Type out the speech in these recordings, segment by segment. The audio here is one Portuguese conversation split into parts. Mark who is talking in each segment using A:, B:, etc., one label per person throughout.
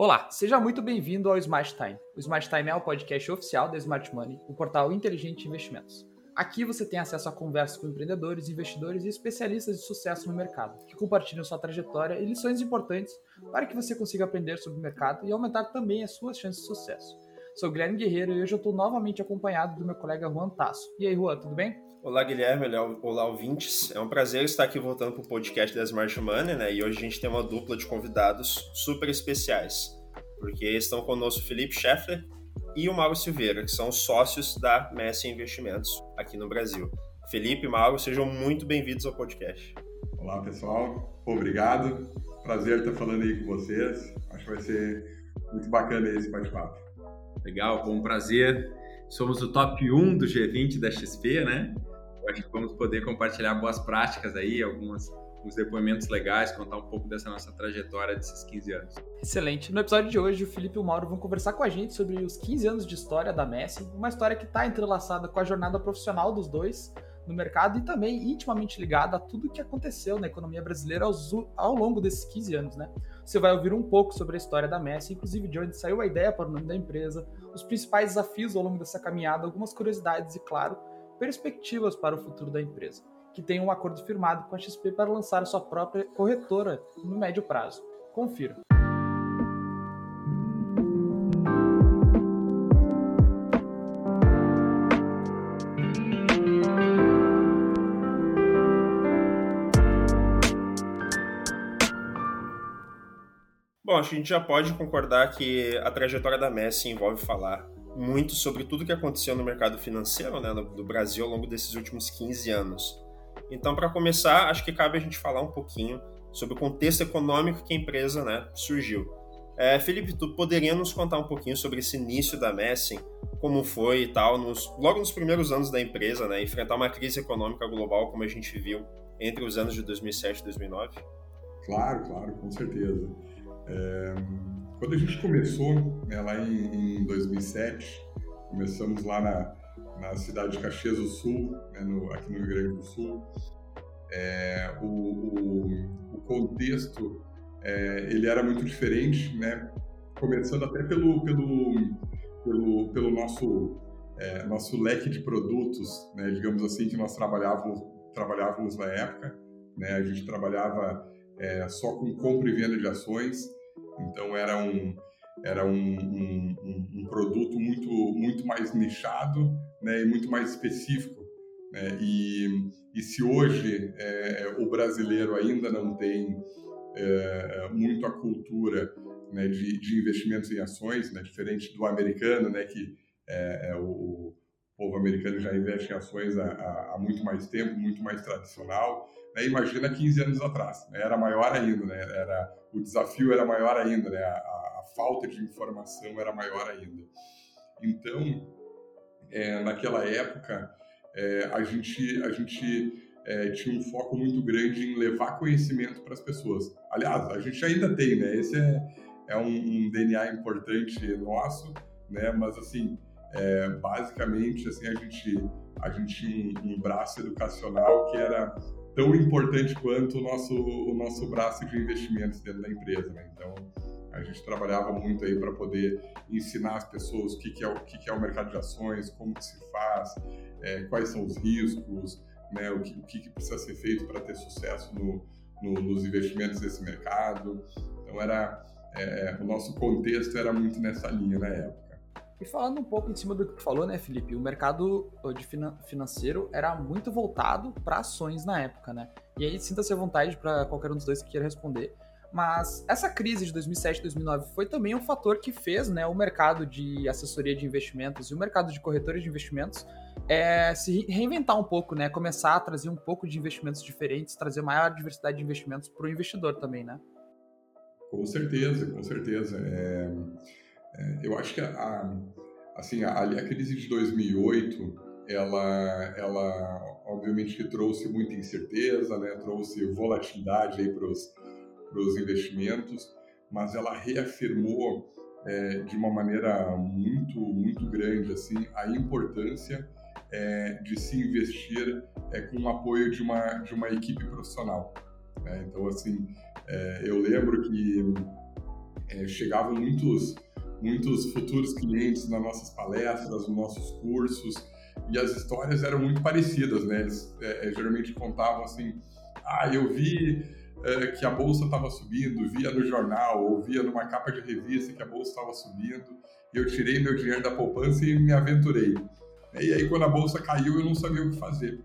A: Olá, seja muito bem-vindo ao Smart Time. O Smart Time é o podcast oficial da Smart Money, o portal inteligente de investimentos. Aqui você tem acesso a conversas com empreendedores, investidores e especialistas de sucesso no mercado, que compartilham sua trajetória e lições importantes para que você consiga aprender sobre o mercado e aumentar também as suas chances de sucesso. Sou Guilherme Guerreiro e hoje eu estou novamente acompanhado do meu colega Juan Tasso. E aí, Juan, tudo bem?
B: Olá, Guilherme. Olá, ouvintes. É um prazer estar aqui voltando para o podcast da Smart Money, né? E hoje a gente tem uma dupla de convidados super especiais, porque estão conosco o Felipe Scheffler e o Mauro Silveira, que são sócios da Messi Investimentos aqui no Brasil. Felipe e Mauro, sejam muito bem-vindos ao podcast.
C: Olá, pessoal. Obrigado. Prazer estar falando aí com vocês. Acho que vai ser muito bacana esse bate-papo.
D: Legal, bom prazer. Somos o top 1 do G20 da XP, né? Hoje vamos poder compartilhar boas práticas aí, algumas alguns depoimentos legais, contar um pouco dessa nossa trajetória desses 15 anos.
A: Excelente. No episódio de hoje, o Felipe e o Mauro vão conversar com a gente sobre os 15 anos de história da Messi, uma história que está entrelaçada com a jornada profissional dos dois no mercado e também intimamente ligada a tudo que aconteceu na economia brasileira ao longo desses 15 anos, né? Você vai ouvir um pouco sobre a história da Messi, inclusive de onde saiu a ideia para o nome da empresa, os principais desafios ao longo dessa caminhada, algumas curiosidades e, claro, perspectivas para o futuro da empresa, que tem um acordo firmado com a XP para lançar sua própria corretora no médio prazo. Confira.
B: Bom, acho que a gente já pode concordar que a trajetória da Messi envolve falar muito sobre tudo que aconteceu no mercado financeiro né, do Brasil ao longo desses últimos 15 anos. Então, para começar, acho que cabe a gente falar um pouquinho sobre o contexto econômico que a empresa né, surgiu. É, Felipe, tu poderia nos contar um pouquinho sobre esse início da Messing, como foi e tal, nos, logo nos primeiros anos da empresa, né, enfrentar uma crise econômica global como a gente viu entre os anos de 2007 e 2009?
C: Claro, claro, com certeza. É, quando a gente começou, né, lá em, em, 2007, começamos lá na, na cidade de Caxias do Sul, né, no, aqui no Rio Grande do Sul. É, o, o, o, contexto é, ele era muito diferente, né? Começando até pelo pelo pelo, pelo nosso é, nosso leque de produtos, né? Digamos assim que nós trabalhávamos trabalhávamos na época, né? A gente trabalhava é, só com compra e venda de ações então era um era um, um, um, produto muito muito mais nichado né, e muito mais específico. Né? E, e se hoje é, o brasileiro ainda não tem é, muito a cultura né, de, de, investimentos em ações, né, diferente do americano, né, que é, é o, o, povo americano já investe em ações há, há, muito mais tempo, muito mais tradicional. Né? Imagina 15 anos atrás, né? era maior ainda, né? era, o desafio era maior ainda, né? a, a, falta de informação era maior ainda. Então, é, naquela época, é, a gente, a gente é, tinha um foco muito grande em levar conhecimento para as pessoas. Aliás, a gente ainda tem, né? Esse é, é um, um DNA importante nosso, né? Mas assim, é, basicamente, assim, a gente a gente tinha um, um braço educacional que era tão importante quanto o nosso, o nosso braço de investimentos dentro da empresa. Né? Então, a gente trabalhava muito aí para poder ensinar as pessoas o que, que, é, o que, que é o mercado de ações, como que se faz, é, quais são os riscos, né, o, que, o que, precisa ser feito para ter sucesso no, no, nos investimentos desse mercado. Então, era, é, o nosso contexto era muito nessa linha na época.
A: E falando um pouco em cima do que tu falou, né, Felipe? O mercado de financeiro era muito voltado para ações na época, né? E aí sinta-se à vontade para qualquer um dos dois que queira responder. Mas essa crise de 2007 2009 foi também um fator que fez né, o mercado de assessoria de investimentos e o mercado de corretores de investimentos é, se reinventar um pouco, né? Começar a trazer um pouco de investimentos diferentes, trazer maior diversidade de investimentos para o investidor também, né?
C: Com certeza, com certeza. É é, eu acho que a, assim, a, a crise de 2008, ela, ela obviamente que trouxe muita incerteza, né? trouxe volatilidade para os investimentos, mas ela reafirmou é, de uma maneira muito, muito grande assim, a importância é, de se investir é, com o apoio de uma, de uma equipe profissional. Né? Então, assim, é, eu lembro que é, chegavam muitos, muitos futuros clientes nas nossas palestras, nos nossos cursos, e as histórias eram muito parecidas, né? Eles é, é geralmente contavam assim, ah, eu vi é, que a bolsa estava subindo, via no jornal, ou via numa capa de revista que a bolsa estava subindo, e eu tirei meu dinheiro da poupança e me aventurei. E aí, quando a bolsa caiu, eu não sabia o que fazer.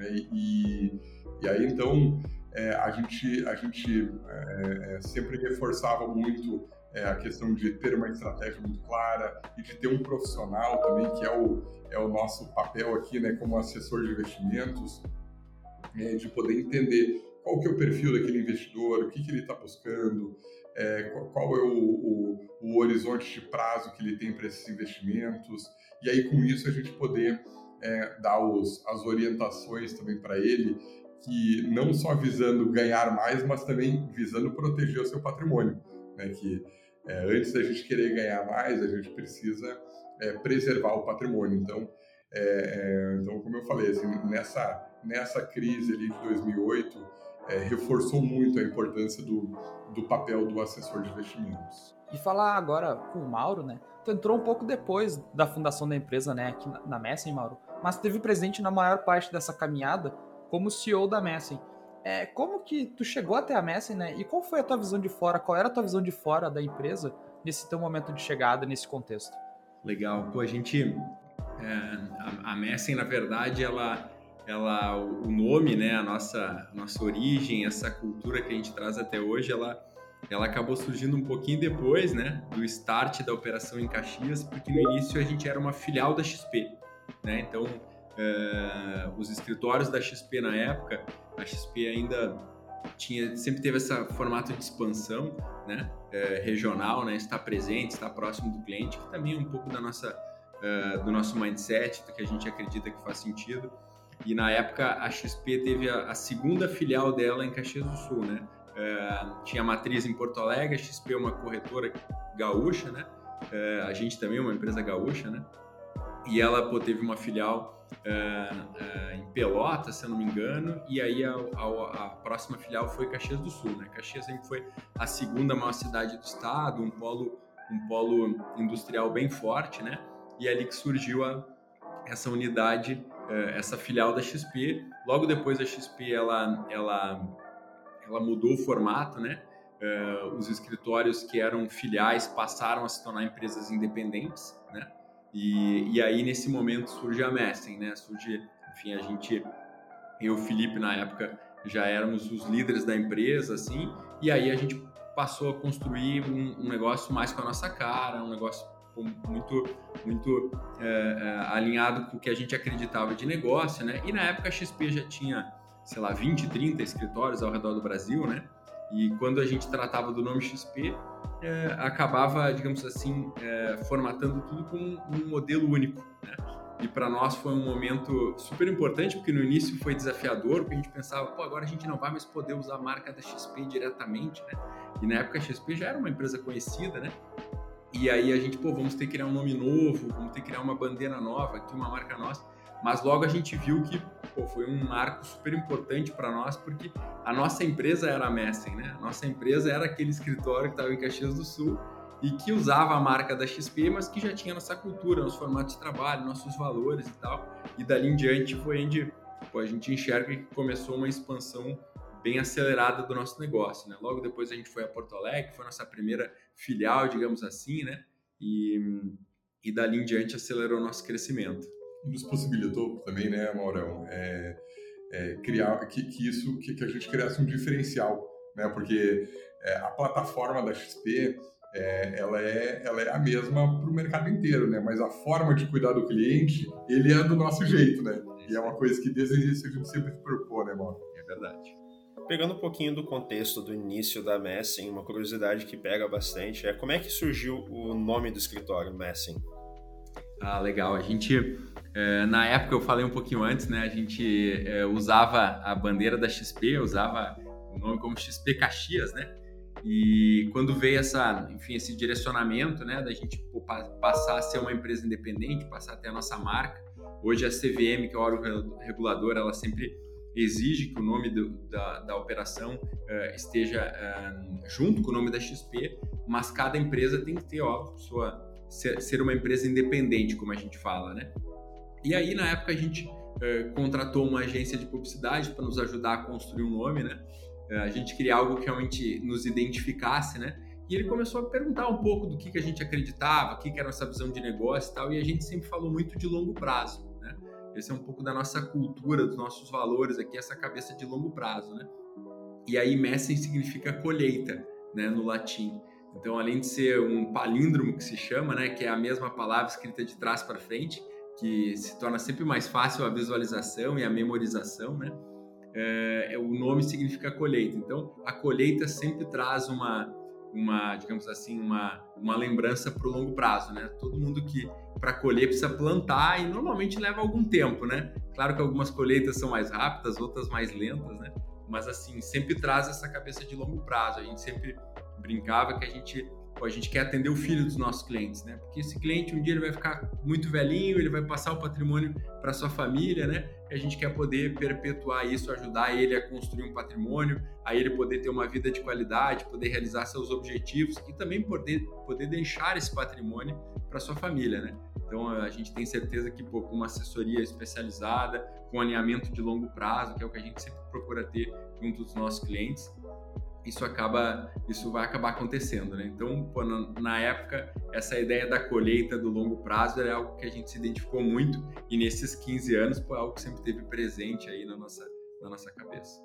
C: E, e aí, então, é, a gente, a gente é, é, sempre reforçava muito é, a questão de ter uma estratégia muito clara e de ter um profissional também, que é o, é o nosso papel aqui, né, como assessor de investimentos, é, de poder entender qual que é o perfil daquele investidor, o que, que ele está buscando, é, qual, qual, é o, o, o, horizonte de prazo que ele tem para esses investimentos, e aí com isso a gente poder é, dar os, as orientações também para ele, que não só visando ganhar mais, mas também visando proteger o seu patrimônio, né? que é, antes da gente querer ganhar mais, a gente precisa é, preservar o patrimônio. Então, é, é, então como eu falei, assim, nessa, nessa crise ali de 2008, é, reforçou muito a importância do, do papel do assessor de investimentos.
A: E falar agora com o Mauro, né? Tu entrou um pouco depois da fundação da empresa, né, aqui na, na Messen, Mauro, mas teve presente na maior parte dessa caminhada como CEO da Messen. É, como que tu chegou até a Messen, né? E qual foi a tua visão de fora? Qual era a tua visão de fora da empresa nesse teu momento de chegada, nesse contexto?
D: Legal. Pô, a gente... É, a, a na verdade, ela ela o nome, né, a nossa nossa origem, essa cultura que a gente traz até hoje, ela ela acabou surgindo um pouquinho depois, né, do start da operação em Caxias, porque no início a gente era uma filial da XP, né? Então, uh, os escritórios da XP na época, a XP ainda tinha sempre teve esse formato de expansão, né, uh, regional, né, estar presente, estar próximo do cliente, que também é um pouco da nossa uh, do nosso mindset, do que a gente acredita que faz sentido. E na época a XP teve a, a segunda filial dela em Caxias do Sul, né? Tinha matriz em Porto Alegre, a XP é uma corretora gaúcha, né? A gente também é uma empresa gaúcha, né? E ela pô, teve uma filial uh, em Pelotas, se eu não me engano, e aí a, a, a, próxima filial foi Caxias do Sul, né? Caxias sempre foi a segunda maior cidade do estado, um polo, um polo industrial bem forte, né? E é ali que surgiu a, essa unidade é, essa filial da XP. Logo depois a XP ela, ela, ela mudou o formato, né? Uh, os escritórios que eram filiais passaram a se tornar empresas independentes, né? E, e aí nesse momento surge a Messen, né? Surge, enfim, a gente, eu e o Felipe na época já éramos os líderes da empresa, assim, e aí a gente passou a construir um, um negócio mais com a nossa cara, um negócio muito, muito é, alinhado com o que a gente acreditava de negócio, né? E na época a XP já tinha, sei lá, 20, 30 escritórios ao redor do Brasil, né? E quando a gente tratava do nome XP, é, acabava, digamos assim, é, formatando tudo com um modelo único, né? E para nós foi um momento super importante, porque no início foi desafiador, porque a gente pensava, pô, agora a gente não vai mais poder usar a marca da XP diretamente, né? E na época a XP já era uma empresa conhecida, né? E aí a gente, pô, vamos ter que criar um nome novo, vamos ter que criar uma bandeira nova, aqui uma marca nossa. Mas logo a gente viu que pô, foi um marco super importante para nós, porque a nossa empresa era a Messen, né? A nossa empresa era aquele escritório que estava em Caxias do Sul e que usava a marca da XP, mas que já tinha nossa cultura, nosso formato de trabalho, nossos valores e tal. E dali em diante foi onde pô, a gente enxerga que começou uma expansão bem acelerada do nosso negócio, né? Logo depois a gente foi a Porto Alegre, foi nossa primeira filial, digamos assim, né? E, e dali em diante acelerou o nosso crescimento.
C: E nos possibilitou também, né, Maurão, é, é, criar que, que isso que, que, a gente criasse um diferencial, né? Porque é, a plataforma da XP é, ela, é, ela é a mesma para o mercado inteiro, né? Mas a forma de cuidar do cliente, ele é do nosso jeito, né? E é uma coisa que desde o início a gente sempre se propôs, né, Mauro?
D: É verdade.
B: Pegando um pouquinho do contexto do início da Messing, uma curiosidade que pega bastante é como é que surgiu o nome do escritório Messing?
D: Ah, legal. A gente, na época, eu falei um pouquinho antes, né? A gente é, usava a bandeira da XP, usava o nome como XP Caxias, né? E quando veio essa, enfim, esse direcionamento, né, da gente passar a ser uma empresa independente, passar a ter a nossa marca, hoje a CVM, que é o órgão regulador, ela sempre exige que o nome do, da, da, operação uh, esteja uh, junto com o nome da XP, mas cada empresa tem que ter, óbvio, sua, ser, ser uma empresa independente, como a gente fala, né? E aí, na época, a gente uh, contratou uma agência de publicidade para nos ajudar a construir um nome, né? a gente queria algo que realmente nos identificasse, né? E ele começou a perguntar um pouco do que, que a gente acreditava, o que, que era nossa visão de negócio e tal, e a gente sempre falou muito de longo prazo. Esse é um pouco da nossa cultura, dos nossos valores aqui, essa cabeça de longo prazo, né? E aí Messen significa colheita, né, no latim. Então, além de ser um palíndromo que se chama, né, que é a mesma palavra escrita de trás para frente, que se torna sempre mais fácil a visualização e a memorização, né? É, o nome significa colheita. Então, a colheita sempre traz uma uma, digamos assim, uma, uma lembrança para o longo prazo, né? Todo mundo que para colher precisa plantar e normalmente leva algum tempo, né? Claro que algumas colheitas são mais rápidas, outras mais lentas, né? Mas assim, sempre traz essa cabeça de longo prazo. A gente sempre brincava que a gente Pô, a gente quer atender o filho dos nossos clientes, né? Porque esse cliente um dia ele vai ficar muito velhinho, ele vai passar o patrimônio para sua família, né? E a gente quer poder perpetuar isso, ajudar ele a construir um patrimônio, a ele poder ter uma vida de qualidade, poder realizar seus objetivos e também poder, poder deixar esse patrimônio para sua família, né? Então a gente tem certeza que pô, com uma assessoria especializada, com alinhamento de longo prazo, que é o que a gente sempre procura ter junto dos nossos clientes, isso acaba, isso vai acabar acontecendo, né? Então, pô, na, na, época, essa ideia da colheita do longo prazo era algo que a gente se identificou muito e nesses 15 anos, pô, é algo que sempre teve presente aí na nossa, na nossa cabeça.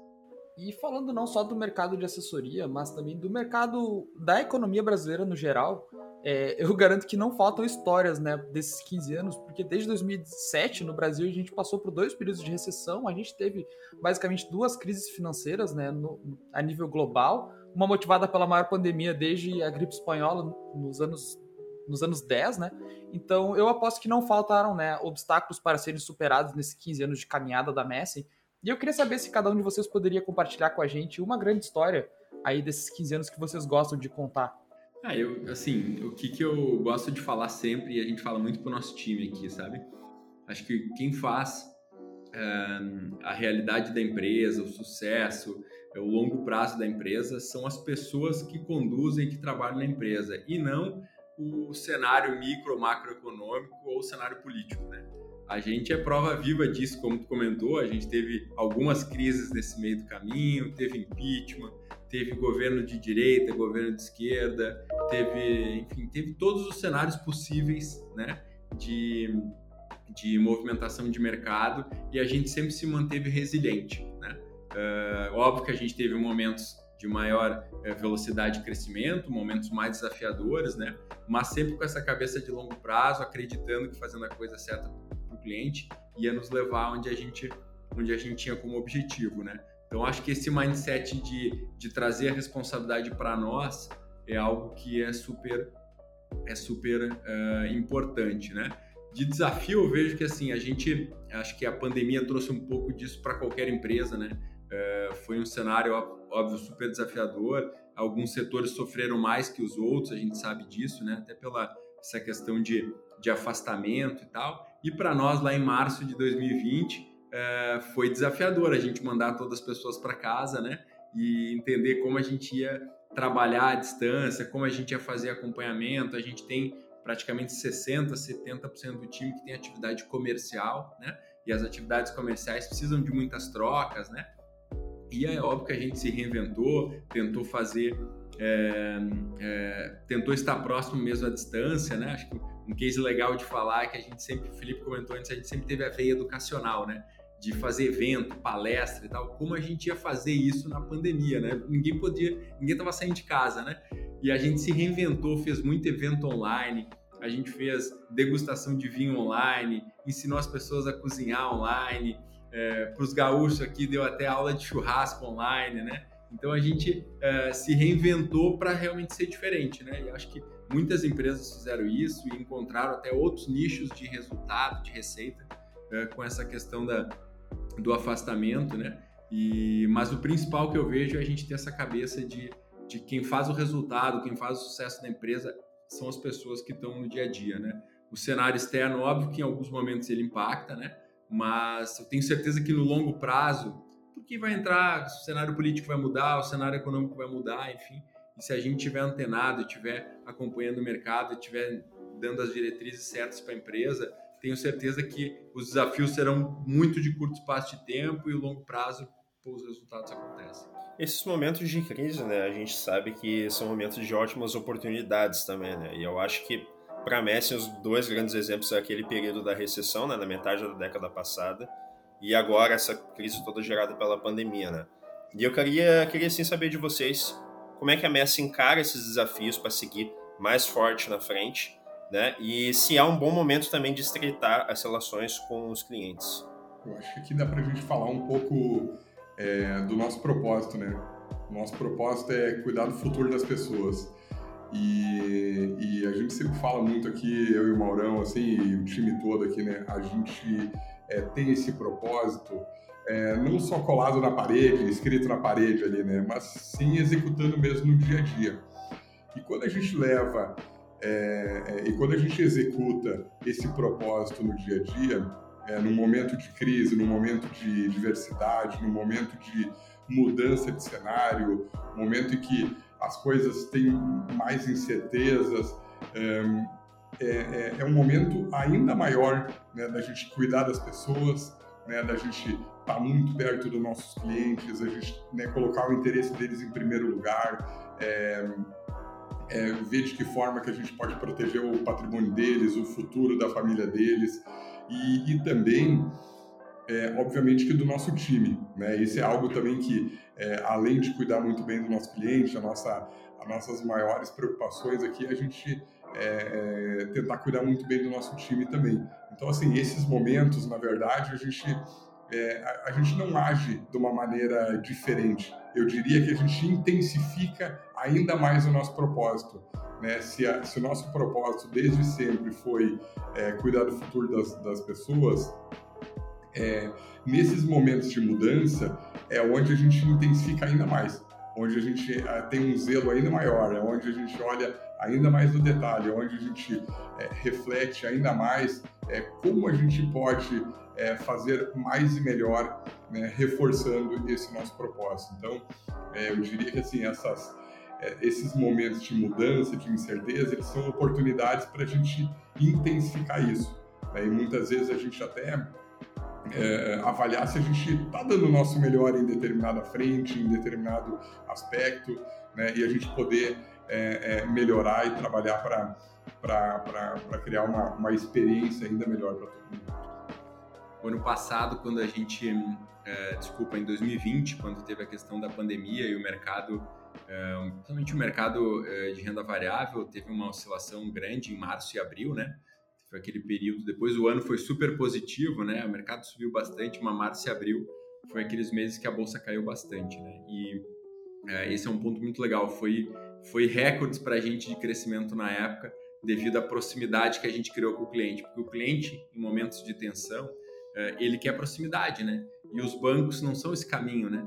A: E falando não só do mercado de assessoria, mas também do mercado da economia brasileira no geral, é, eu garanto que não faltam histórias né, desses 15 anos, porque desde 2007 no Brasil a gente passou por dois períodos de recessão, a gente teve basicamente duas crises financeiras né, no, a nível global, uma motivada pela maior pandemia desde a gripe espanhola nos anos, nos anos 10, né? Então eu aposto que não faltaram né, obstáculos para serem superados nesses 15 anos de caminhada da Messi. E eu queria saber se cada um de vocês poderia compartilhar com a gente uma grande história aí desses 15 anos que vocês gostam de contar.
D: Ah, eu, assim, o que, que eu gosto de falar sempre, e a gente fala muito pro nosso time aqui, sabe? Acho que quem faz uh, a realidade da empresa, o sucesso, é, o longo prazo da empresa, são as pessoas que conduzem, que trabalham na empresa, e não o cenário micro, macroeconômico ou o cenário político, né? A gente é prova viva disso, como tu comentou, a gente teve algumas crises nesse meio do caminho, teve impeachment, teve governo de direita, governo de esquerda, teve, enfim, teve todos os cenários possíveis, né, de, de movimentação de mercado e a gente sempre se manteve resiliente, né. Uh, óbvio que a gente teve momentos de maior uh, velocidade de crescimento, momentos mais desafiadores, né, mas sempre com essa cabeça de longo prazo, acreditando que fazendo a coisa certa para o cliente ia nos levar onde a gente onde a gente tinha como objetivo, né. Então, acho que esse mindset de, de trazer a responsabilidade para nós é algo que é super, é super uh, importante, né? De desafio, eu vejo que assim, a gente, acho que a pandemia trouxe um pouco disso para qualquer empresa, né? Uh, foi um cenário, óbvio, super desafiador. Alguns setores sofreram mais que os outros, a gente sabe disso, né? Até pela essa questão de, de afastamento e tal. E para nós, lá em março de 2020, é, foi desafiador a gente mandar todas as pessoas para casa, né? E entender como a gente ia trabalhar à distância, como a gente ia fazer acompanhamento. A gente tem praticamente 60, 70% do time que tem atividade comercial, né? E as atividades comerciais precisam de muitas trocas, né? E é óbvio que a gente se reinventou, tentou fazer, é, é, tentou estar próximo mesmo à distância, né? Acho que um case legal de falar é que a gente sempre, o Felipe comentou antes, a gente sempre teve a veia educacional, né? De fazer evento, palestra e tal, como a gente ia fazer isso na pandemia, né? Ninguém podia, ninguém estava saindo de casa, né? E a gente se reinventou, fez muito evento online, a gente fez degustação de vinho online, ensinou as pessoas a cozinhar online, é, para os gaúchos aqui deu até aula de churrasco online, né? Então a gente é, se reinventou para realmente ser diferente, né? E acho que muitas empresas fizeram isso e encontraram até outros nichos de resultado, de receita, é, com essa questão da, do afastamento, né? E, mas o principal que eu vejo é a gente ter essa cabeça de, de quem faz o resultado, quem faz o sucesso da empresa são as pessoas que estão no dia a dia, né? O cenário externo, óbvio que em alguns momentos ele impacta, né? Mas eu tenho certeza que no longo prazo porque vai entrar, o cenário político vai mudar, o cenário econômico vai mudar, enfim. E se a gente tiver antenado, tiver acompanhando o mercado, tiver dando as diretrizes certas para a empresa, tenho certeza que os desafios serão muito de curto espaço de tempo e o longo prazo os resultados acontecem.
B: Esses momentos de crise, né, a gente sabe que são momentos de ótimas oportunidades também, né? E eu acho que para Messi os dois grandes exemplos são aquele período da recessão, né, na metade da década passada, e agora essa crise toda gerada pela pandemia, né? E eu queria, queria sim saber de vocês como é que a Messi encara esses desafios para seguir mais forte na frente, né? E se há um bom momento também de estreitar as relações com os clientes.
C: Eu acho que aqui dá para a gente falar um pouco é, do nosso propósito, né? O nosso propósito é cuidar do futuro das pessoas. E, e, a gente sempre fala muito aqui, eu e o Maurão, assim, e o time todo aqui, né? A gente é, tem esse propósito é, não só colado na parede, escrito na parede ali, né? Mas sim executando mesmo no dia a dia. E quando a gente leva é, é, e quando a gente executa esse propósito no dia a dia, é, num momento de crise, num momento de diversidade, num momento de mudança de cenário, momento em que as coisas têm mais incertezas, é, é, é um momento ainda maior né, da gente cuidar das pessoas, né, da gente estar tá muito perto dos nossos clientes, a gente né, colocar o interesse deles em primeiro lugar, é, é, ver de que forma que a gente pode proteger o patrimônio deles, o futuro da família deles e, e também, é, obviamente, que do nosso time. Né? Isso é algo também que, é, além de cuidar muito bem do nosso cliente, a nossa, as nossas maiores preocupações aqui, a gente é, é, tentar cuidar muito bem do nosso time também. Então, assim, esses momentos, na verdade, a gente, é, a, a, gente não age de uma maneira diferente. Eu diria que a gente intensifica ainda mais o nosso propósito. Né? Se, a, se o nosso propósito desde sempre foi é, cuidar do futuro das, das pessoas, é, nesses momentos de mudança é onde a gente intensifica ainda mais, onde a gente é, tem um zelo ainda maior, é onde a gente olha ainda mais no detalhe, onde a gente é, reflete ainda mais é, como a gente pode é, fazer mais e melhor, né, reforçando esse nosso propósito. Então, é, eu diria que assim essas é, esses momentos de mudança, de incerteza, eles são oportunidades para a gente intensificar isso. Né? E muitas vezes a gente até é, avaliar se a gente está dando o nosso melhor em determinada frente, em determinado aspecto, né? e a gente poder é, é, melhorar e trabalhar para criar uma, uma experiência ainda melhor para todo mundo.
D: O ano passado, quando a gente, é, desculpa, em 2020, quando teve a questão da pandemia e o mercado principalmente o mercado eh, de renda variável teve uma oscilação grande em março e abril, né? Foi aquele período, depois o ano foi super positivo, né? O mercado subiu bastante, mas março e abril foi aqueles meses que a bolsa caiu bastante, né? E é, esse é um ponto muito legal, foi, foi recordes para a gente de crescimento na época, devido à proximidade que a gente criou com o cliente, porque o cliente, em momentos de tensão, é, ele quer proximidade, né? E os bancos não são esse caminho, né?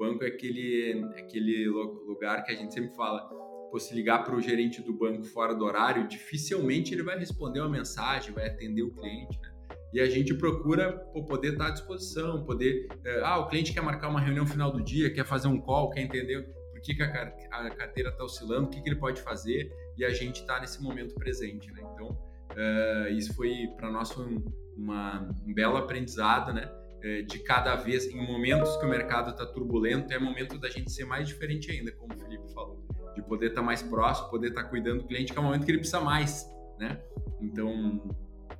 D: banco é aquele, aquele lugar que a gente sempre fala, pô, se ligar para o gerente do banco fora do horário, dificilmente ele vai responder uma mensagem, vai atender o cliente, né? E a gente procura pô, poder estar à disposição, poder... É, ah, o cliente quer marcar uma reunião final do dia, quer fazer um call, quer entender por que, que a, carteira está oscilando, o que, que ele pode fazer, e a gente está nesse momento presente, né? Então, uh, isso foi para nós foi um, uma, um belo aprendizado, né? É, de cada vez, em momentos que o mercado está turbulento, é momento da gente ser mais diferente ainda, como o Felipe falou, de poder estar tá mais próximo, poder estar tá cuidando do cliente, que é o momento que ele precisa mais, né? Então,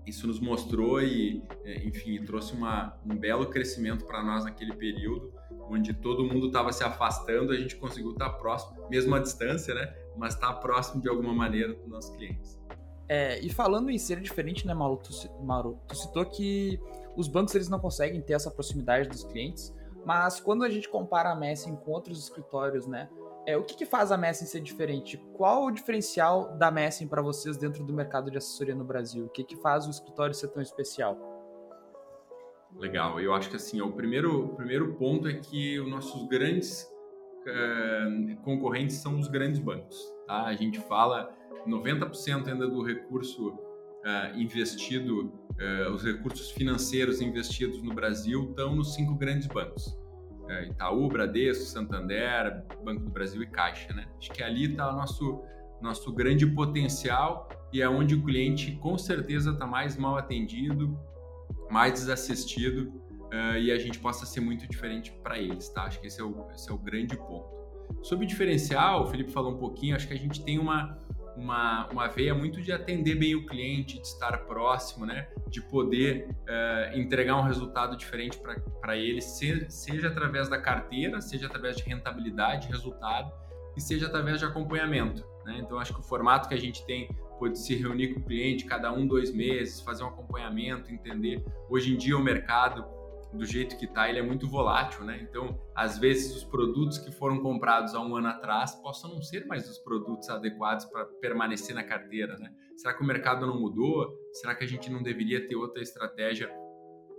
D: isso nos mostrou e, é, enfim, trouxe uma, um belo crescimento para nós naquele período, onde todo mundo estava se afastando, a gente conseguiu estar tá próximo, mesmo à distância, né? Mas estar próximo de alguma maneira dos nossos clientes.
A: É, e falando em ser diferente, né, Mauro? Tu, Mauro, tu citou que os bancos eles não conseguem ter essa proximidade dos clientes, mas quando a gente compara a Messing com outros escritórios, né? É, o que, que faz a Messing ser diferente? Qual o diferencial da Messing para vocês dentro do mercado de assessoria no Brasil? O que, que faz o escritório ser tão especial?
D: Legal, eu acho que assim, o primeiro, primeiro ponto é que os nossos grandes uh, concorrentes são os grandes bancos. Tá? A gente fala 90% ainda do recurso uh, investido, uh, os recursos financeiros investidos no Brasil estão nos cinco grandes bancos. É, Itaú, Bradesco, Santander, Banco do Brasil e Caixa, né? Acho que ali está o nosso, nosso grande potencial e é onde o cliente com certeza está mais mal atendido, mais desassistido uh, e a gente possa ser muito diferente para eles, tá? Acho que esse é, o, esse é o grande ponto. Sobre diferencial, o Felipe falou um pouquinho, acho que a gente tem uma, uma, uma veia muito de atender bem o cliente, de estar próximo, né? De poder uh, entregar um resultado diferente para ele, seja através da carteira, seja através de rentabilidade, resultado, e seja através de acompanhamento. Né? Então, acho que o formato que a gente tem pode se reunir com o cliente cada um, dois meses, fazer um acompanhamento, entender. Hoje em dia, o mercado do jeito que está, ele é muito volátil, né? Então, às vezes, os produtos que foram comprados há um ano atrás possam não ser mais os produtos adequados para permanecer na carteira, né? Será que o mercado não mudou? Será que a gente não deveria ter outra estratégia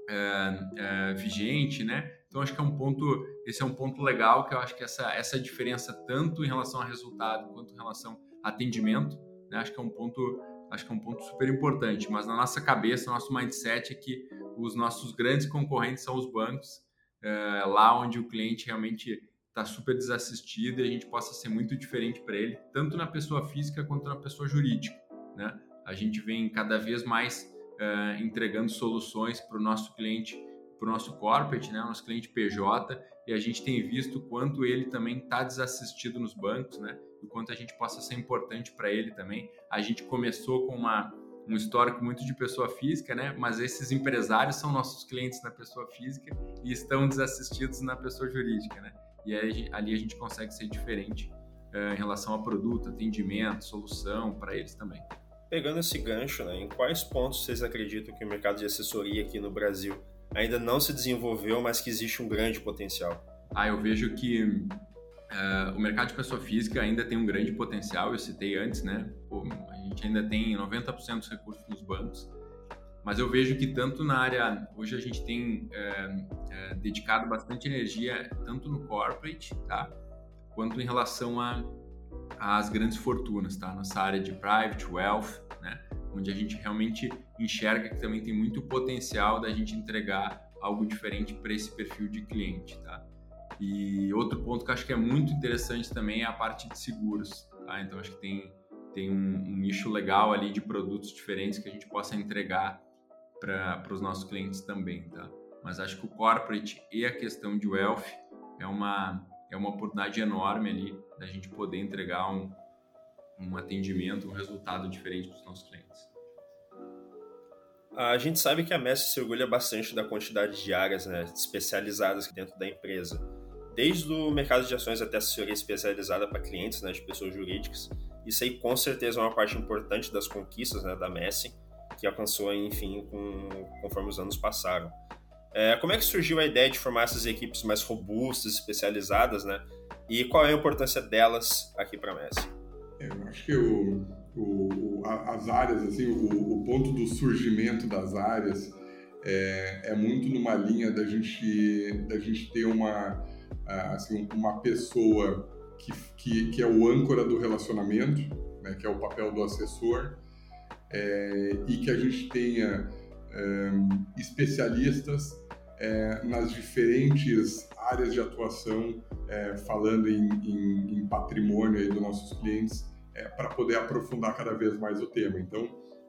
D: é, é, vigente, né? Então, acho que é um ponto, esse é um ponto legal que eu acho que essa, essa diferença tanto em relação a resultado quanto em relação a atendimento, né? Acho que é um ponto, acho que é um ponto super importante. Mas na nossa cabeça, nosso mindset é que os nossos grandes concorrentes são os bancos, é, lá onde o cliente realmente está super desassistido e a gente possa ser muito diferente para ele, tanto na pessoa física quanto na pessoa jurídica. Né? A gente vem cada vez mais é, entregando soluções para o nosso cliente, para o nosso corporate, né? nosso cliente PJ, e a gente tem visto quanto ele também está desassistido nos bancos, né? e o quanto a gente possa ser importante para ele também. A gente começou com uma um histórico muito de pessoa física, né? Mas esses empresários são nossos clientes na pessoa física e estão desassistidos na pessoa jurídica, né? E aí, ali a gente consegue ser diferente uh, em relação a produto, atendimento, solução para eles também.
B: Pegando esse gancho, né, em quais pontos vocês acreditam que o mercado de assessoria aqui no Brasil ainda não se desenvolveu, mas que existe um grande potencial?
D: Ah, eu vejo que Uh, o mercado de pessoa física ainda tem um grande potencial, eu citei antes, né? Pô, a gente ainda tem 90% dos recursos nos bancos, mas eu vejo que tanto na área, hoje a gente tem é, é, dedicado bastante energia tanto no corporate, tá? Quanto em relação às grandes fortunas, tá? Nossa área de private wealth, né? Onde a gente realmente enxerga que também tem muito potencial da gente entregar algo diferente para esse perfil de cliente, tá? E outro ponto que acho que é muito interessante também é a parte de seguros. Tá? Então acho que tem, tem um, um nicho legal ali de produtos diferentes que a gente possa entregar para os nossos clientes também. Tá? Mas acho que o corporate e a questão de wealth é uma, é uma oportunidade enorme ali da gente poder entregar um, um atendimento, um resultado diferente para os nossos clientes.
B: A gente sabe que a Messi se orgulha bastante da quantidade de áreas né, especializadas dentro da empresa desde o mercado de ações até assessoria especializada para clientes, né, de pessoas jurídicas. Isso aí com certeza é uma parte importante das conquistas né, da Messi, que alcançou, enfim, com, conforme os anos passaram. É, como é que surgiu a ideia de formar essas equipes mais robustas, especializadas, né? E qual é a importância delas aqui para a Messi?
C: É, eu acho que o, o, as áreas, assim, o, o, ponto do surgimento das áreas é, é muito numa linha da gente, da gente ter uma assim, uma pessoa que, que, que, é o âncora do relacionamento, né, que é o papel do assessor, é, e que a gente tenha é, especialistas é, nas diferentes áreas de atuação, é, falando em, em, em, patrimônio dos nossos clientes, é, para poder aprofundar cada vez mais o tema. Então,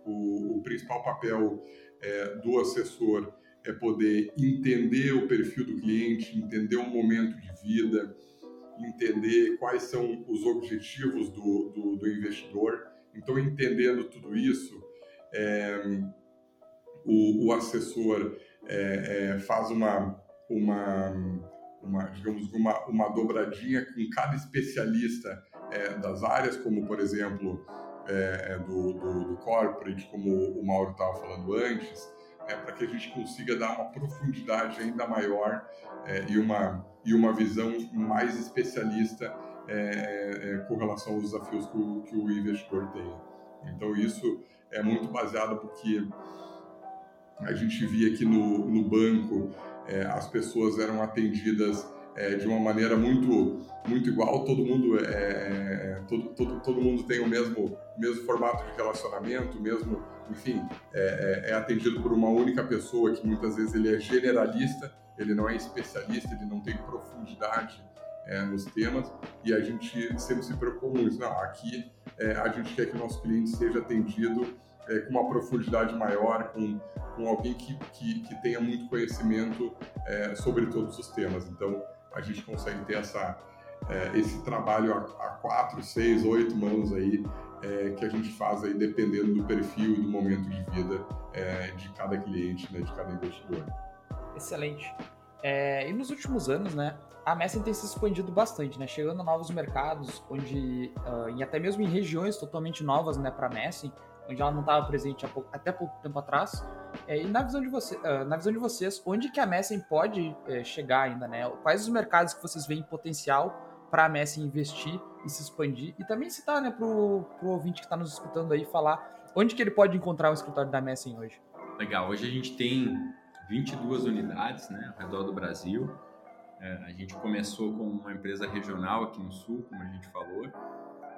C: o, o principal papel é, do assessor é poder entender o perfil do cliente, entender o momento de vida, entender quais são os objetivos do, do, do investidor. Então, entendendo tudo isso, é, o, o, assessor é, é, faz uma, uma, uma, digamos, uma, uma dobradinha com cada especialista é, das áreas, como, por exemplo, é, é, do, do, do corporate, como o Mauro estava falando antes, é, para que a gente consiga dar uma profundidade ainda maior é, e, uma, e uma visão mais especialista é, com relação aos desafios que o, que o investidor tem. Então, isso é muito baseado porque a gente via que no, no banco as pessoas eram atendidas é, de uma maneira muito muito igual todo mundo é, é, todo, todo, todo mundo tem o mesmo mesmo formato de relacionamento mesmo enfim é, é, é, atendido por uma única pessoa que muitas vezes ele é generalista ele não é especialista, ele não tem profundidade é, nos temas e a gente sempre se preocupa muito. Não, aqui é, a gente quer que o nosso cliente seja atendido é, com uma profundidade maior, com, com alguém que, que, que tenha muito conhecimento é, sobre todos os temas. Então, a gente consegue ter essa, é, esse trabalho a, a, quatro, seis, oito mãos aí, é, que a gente faz aí dependendo do perfil e do momento de vida é, de cada cliente, né, de cada investidor.
A: Excelente. É, e nos últimos anos, né, a Messen tem se expandido bastante, né, chegando a novos mercados, onde, uh, e até mesmo em regiões totalmente novas, né, para a Messen, onde ela não estava presente pouco, até pouco tempo atrás. É, e na visão, de você, uh, na visão de vocês, onde que a Messen pode uh, chegar ainda, né? Quais os mercados que vocês veem potencial para a Messen investir e se expandir? E também citar, né, para o ouvinte que está nos escutando aí, falar onde que ele pode encontrar o escritório da Messen hoje.
D: Legal, hoje a gente tem 22 unidades, né, ao redor do Brasil. É, a gente começou com uma empresa regional aqui no Sul, como a gente falou,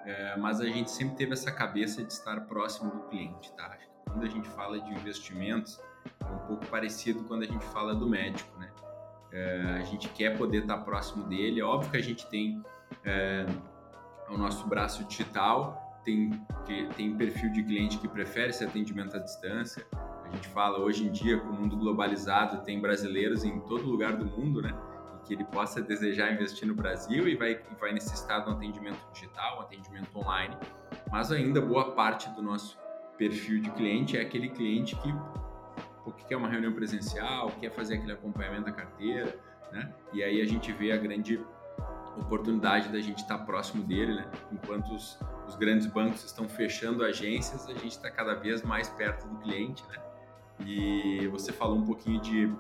D: é, mas a gente sempre teve essa cabeça de estar próximo do cliente, tá? Quando a gente fala de investimentos, é um pouco parecido quando a gente fala do médico, né? É, a gente quer poder estar próximo dele. É óbvio que a gente tem é, o nosso braço digital, tem, tem perfil de cliente que prefere esse atendimento à distância. A gente fala hoje em dia, com o mundo globalizado, tem brasileiros em todo lugar do mundo, né? Que ele possa desejar investir no Brasil e vai, vai necessitar de um atendimento digital, um atendimento online. Mas ainda boa parte do nosso perfil de cliente é aquele cliente que, que quer uma reunião presencial, quer fazer aquele acompanhamento da carteira, né? E aí a gente vê a grande oportunidade da gente estar próximo dele, né? Enquanto os, os grandes bancos estão fechando agências, a gente está cada vez mais perto do cliente, né? E você falou um pouquinho de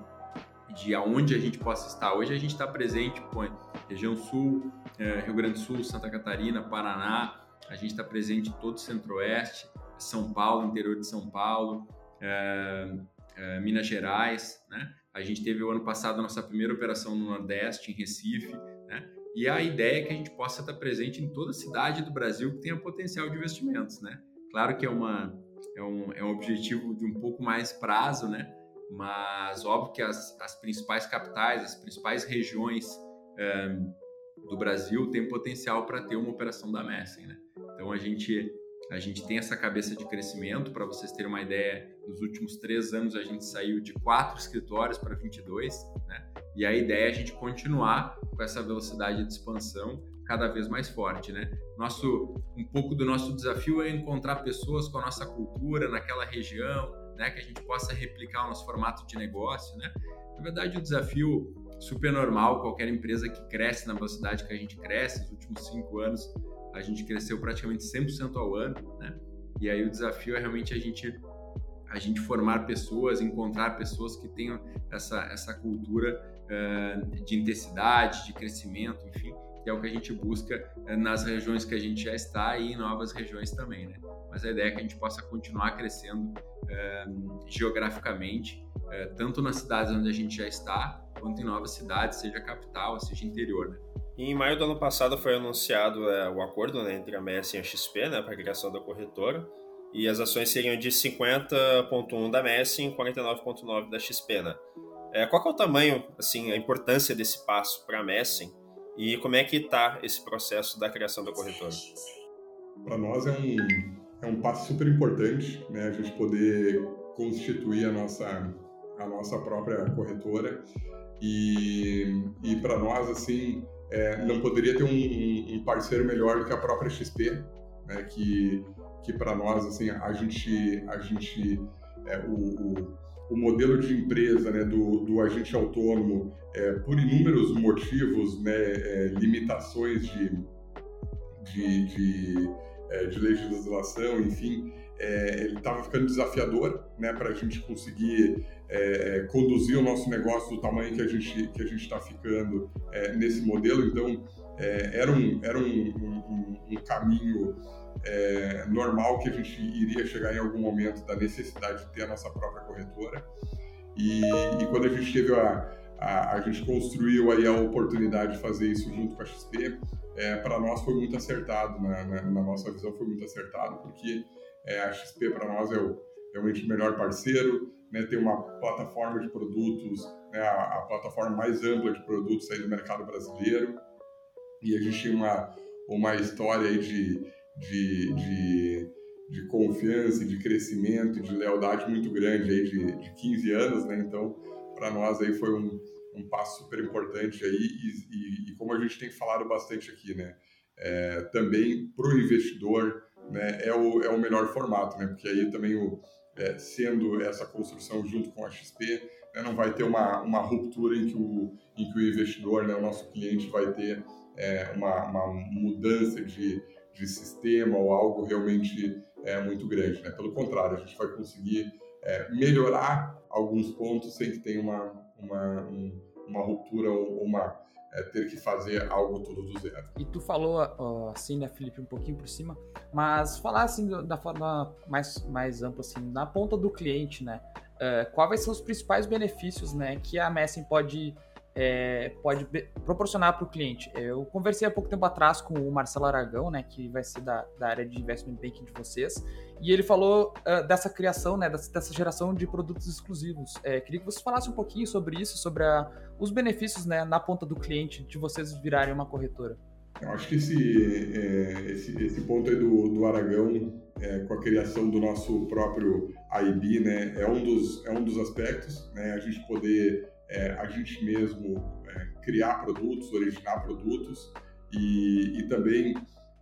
D: de aonde a gente possa estar. Hoje a gente está presente, pô, região sul, é, Rio Grande do Sul, Santa Catarina, Paraná, a gente está presente em todo o centro-oeste, São Paulo, interior de São Paulo, é, é, Minas Gerais, né? A gente teve o ano passado a nossa primeira operação no Nordeste, em Recife, né? E a ideia é que a gente possa estar presente em toda cidade do Brasil que tenha potencial de investimentos, né? Claro que é, uma, é, um, é um objetivo de um pouco mais prazo, né? Mas óbvio que as, as principais capitais, as principais regiões é, do Brasil têm potencial para ter uma operação da Messen, né? Então a gente a gente tem essa cabeça de crescimento. Para vocês terem uma ideia, nos últimos três anos a gente saiu de quatro escritórios para 22, né? E a ideia é a gente continuar com essa velocidade de expansão cada vez mais forte, né? Nosso um pouco do nosso desafio é encontrar pessoas com a nossa cultura naquela região, né, que a gente possa replicar o nosso formato de negócio, né? Na verdade, o desafio super normal, qualquer empresa que cresce na velocidade que a gente cresce, nos últimos cinco anos a gente cresceu praticamente 100% ao ano, né? E aí o desafio é realmente a gente a gente formar pessoas, encontrar pessoas que tenham essa, essa cultura uh, de intensidade, de crescimento, enfim, que é o que a gente busca uh, nas regiões que a gente já está e em novas regiões também, né? Mas a ideia é que a gente possa continuar crescendo é, geograficamente, é, tanto nas cidades onde a gente já está, quanto em novas cidades, seja capital, seja interior. Né?
B: Em maio do ano passado foi anunciado é, o acordo né, entre a MES e a XP né, para a criação da corretora, e as ações seriam de 50,1 da MES e 49,9 da XP. Né? É, qual é o tamanho, assim, a importância desse passo para a Messen e como é que está esse processo da criação da corretora?
C: Para nós é um, é um passo super importante, né? A gente poder constituir a nossa a nossa própria corretora e, e para nós assim é, não poderia ter um, um, parceiro melhor do que a própria XP, né? Que que para nós assim a gente a gente é, o, o, o, modelo de empresa né, do, do agente autônomo é, por inúmeros motivos né, é, limitações de, de, de é, de legislação, enfim, é, ele estava ficando desafiador né, para a gente conseguir é, conduzir o nosso negócio do tamanho que a gente que a gente está ficando é, nesse modelo. Então era um era um, um, um caminho é, normal que a gente iria chegar em algum momento da necessidade de ter a nossa própria corretora. E, e quando a gente teve a, a, a gente construiu aí a oportunidade de fazer isso junto com a XP, é, para nós foi muito acertado, né? na, na, nossa visão foi muito acertado, porque é, a XP para nós é o, realmente o melhor parceiro, né? tem uma plataforma de produtos né, a, a, plataforma mais ampla de produtos aí do mercado brasileiro. E a gente tinha uma, uma história aí de, de, de, de confiança, de crescimento, de lealdade muito grande aí de, de 15 anos, né? Então, para nós aí foi um, um passo super importante aí e, e, e, como a gente tem falado bastante aqui, né? É, também para o investidor, né? É o, é o melhor formato, né? Porque aí também o é, sendo essa construção junto com a XP, né, não vai ter uma, uma ruptura em que o, em que o investidor, né, o nosso cliente, vai ter é, uma, uma mudança de, de sistema ou algo realmente é, muito grande. Né? Pelo contrário, a gente vai conseguir é, melhorar alguns pontos sem que tenha uma, uma, um, uma ruptura ou uma é, ter que fazer algo tudo do zero.
A: E tu falou assim, né, Felipe, um pouquinho por cima, mas falar assim da forma mais, mais ampla, assim, na ponta do cliente, né? Uh, quais são os principais benefícios, né, que a Messing pode é, pode proporcionar para o cliente. Eu conversei há pouco tempo atrás com o Marcelo Aragão, né, que vai ser da, da área de investment banking de vocês, e ele falou uh, dessa criação, né, dessa, dessa, geração de produtos exclusivos. É, queria que você falasse um pouquinho sobre isso, sobre a, os benefícios né, na ponta do cliente de vocês virarem uma corretora.
C: Eu acho que esse, é, esse, esse, ponto aí do, do Aragão, é, com a criação do nosso próprio IB, né, é um dos, é um dos aspectos, né, a gente poder é, a gente mesmo é, criar produtos, originar produtos e, e também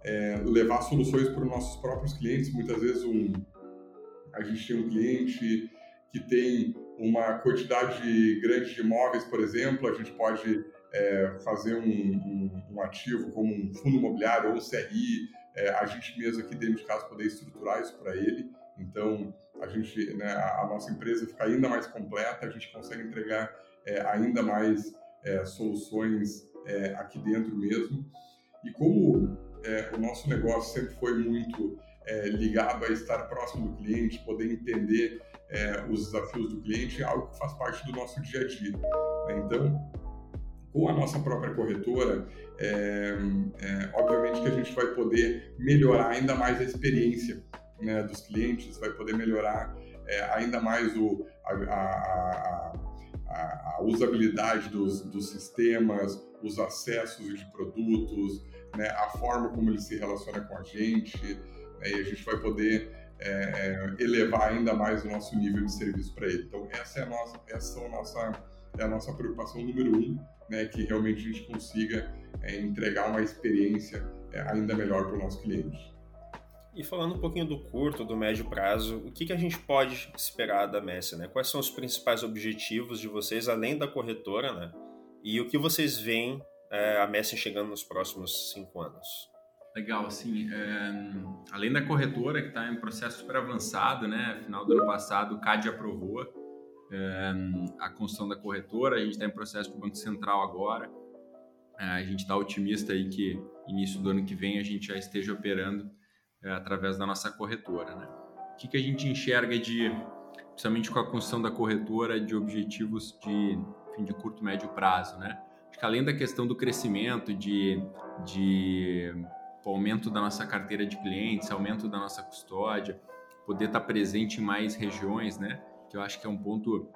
C: é, levar soluções para os nossos próprios clientes. Muitas vezes um, a gente tem um cliente que tem uma quantidade grande de imóveis, por exemplo, a gente pode é, fazer um, um, um, ativo como um fundo imobiliário ou um CRI, é, a gente mesmo aqui dentro de casa poder estruturar isso para ele. Então, a gente, né, a nossa empresa fica ainda mais completa, a gente consegue entregar é, ainda mais é, soluções é, aqui dentro mesmo. E como é, o nosso negócio sempre foi muito é, ligado a estar próximo do cliente, poder entender é, os desafios do cliente, é algo que faz parte do nosso dia a dia. Né? Então, com a nossa própria corretora, é, é, obviamente que a gente vai poder melhorar ainda mais a experiência né, dos clientes, vai poder melhorar é, ainda mais o, a, a, a, a usabilidade dos, dos, sistemas, os acessos de produtos, né, a forma como ele se relaciona com a gente, né, e a gente vai poder é, é, elevar ainda mais o nosso nível de serviço para ele. Então, essa é a nossa, essa é a nossa, é a nossa preocupação número um, né, que realmente a gente consiga é, entregar uma experiência é, ainda melhor para o nosso cliente.
B: E falando um pouquinho do curto, do médio prazo, o que, que a gente pode esperar da Messi, né? Quais são os principais objetivos de vocês, além da corretora, né? E o que vocês veem é, a Messi chegando nos próximos cinco anos?
D: Legal, assim, é, além da corretora, que está em processo super avançado, né? Final do ano passado, o CAD aprovou é, a construção da corretora, a gente está em processo com o Banco Central agora. É, a gente está otimista aí que início do ano que vem a gente já esteja operando através da nossa corretora. Né? O que, que a gente enxerga de, principalmente com a construção da corretora, de objetivos de, enfim, de curto médio prazo? Né? Acho que além da questão do crescimento, de, de aumento da nossa carteira de clientes, aumento da nossa custódia, poder estar presente em mais regiões, né? que eu acho que é um ponto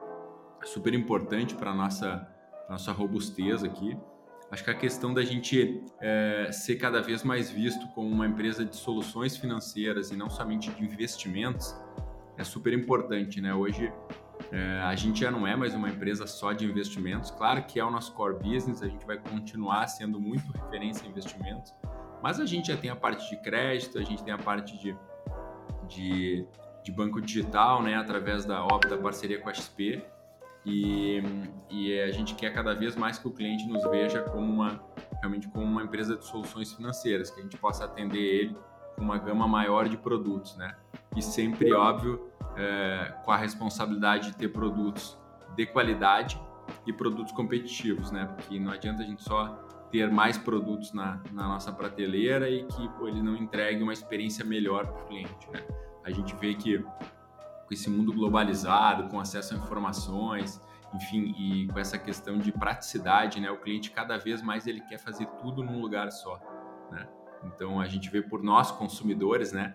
D: super importante para a nossa, nossa robustez aqui. Acho que a questão da gente é, ser cada vez mais visto como uma empresa de soluções financeiras e não somente de investimentos é super importante, né? Hoje é, a gente já não é mais uma empresa só de investimentos. Claro que é o nosso core business, a gente vai continuar sendo muito referência em investimentos, mas a gente já tem a parte de crédito, a gente tem a parte de, de, de banco digital, né? Através da, óbvio, da parceria com a XP e, e a gente quer cada vez mais que o cliente nos veja como uma realmente como uma empresa de soluções financeiras, que a gente possa atender ele com uma gama maior de produtos, né? E sempre, óbvio, é, com a responsabilidade de ter produtos de qualidade e produtos competitivos, né? Porque não adianta a gente só ter mais produtos na, na nossa prateleira e que pô, ele não entregue uma experiência melhor para o cliente, né? A gente vê que com esse mundo globalizado, com acesso a informações, enfim, e com essa questão de praticidade, né? O cliente cada vez mais ele quer fazer tudo num lugar só, né? Então a gente vê por nós consumidores, né?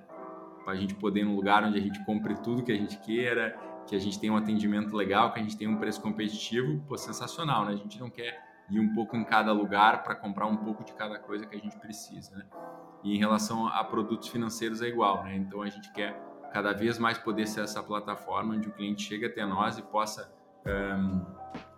D: Para a gente poder ir num lugar onde a gente compre tudo que a gente queira, que a gente tem um atendimento legal, que a gente tem um preço competitivo, pô, sensacional, né? A gente não quer ir um pouco em cada lugar para comprar um pouco de cada coisa que a gente precisa, né? E em relação a produtos financeiros é igual, né? Então a gente quer cada vez mais poder ser essa plataforma onde o cliente chega até nós e possa um,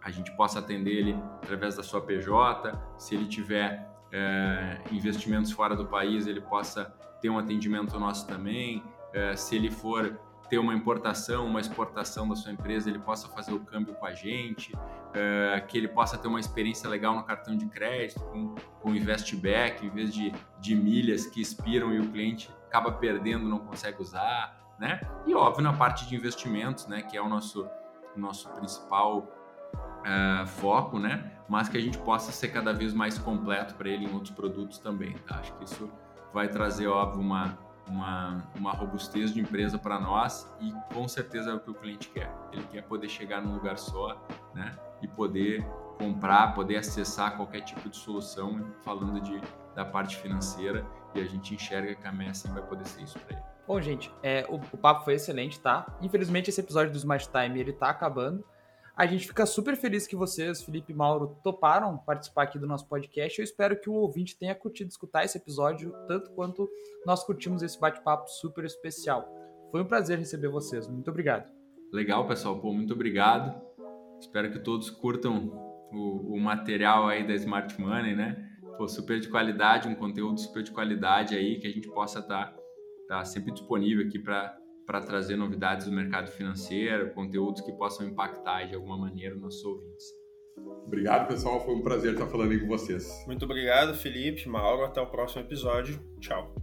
D: a gente possa atender ele através da sua PJ, se ele tiver é, investimentos fora do país, ele possa ter um atendimento nosso também, é, se ele for ter uma importação, uma exportação da sua empresa, ele possa fazer o câmbio com a gente, é, que ele possa ter uma experiência legal no cartão de crédito, com, com investback, em vez de, de milhas que expiram e o cliente acaba perdendo, não consegue usar, né? E óbvio na parte de investimentos, né, que é o nosso nosso principal uh, foco, né? Mas que a gente possa ser cada vez mais completo para ele em outros produtos também, tá? Acho que isso vai trazer, óbvio, uma, uma, uma robustez de empresa para nós e com certeza é o que o cliente quer. Ele quer poder chegar num lugar só, né? E poder comprar, poder acessar qualquer tipo de solução, falando de, da parte financeira, e a gente enxerga que a Messi vai poder ser isso para ele.
A: Bom, gente, é, o, o, papo foi excelente, tá? Infelizmente, esse episódio do Smart Time ele tá acabando. A gente fica super feliz que vocês, Felipe e Mauro, toparam participar aqui do nosso podcast. Eu espero que o ouvinte tenha curtido escutar esse episódio, tanto quanto nós curtimos esse bate-papo super especial. Foi um prazer receber vocês. Muito obrigado.
D: Legal, pessoal. Pô, muito obrigado. Espero que todos curtam o, o material aí da Smart Money, né? Pô, super de qualidade, um conteúdo super de qualidade aí que a gente possa estar tá está sempre disponível aqui para trazer novidades do mercado financeiro, conteúdos que possam impactar de alguma maneira os nossos ouvintes.
C: Obrigado, pessoal. Foi um prazer estar falando aí com vocês.
B: Muito obrigado, Felipe, Mauro. Até o próximo episódio. Tchau.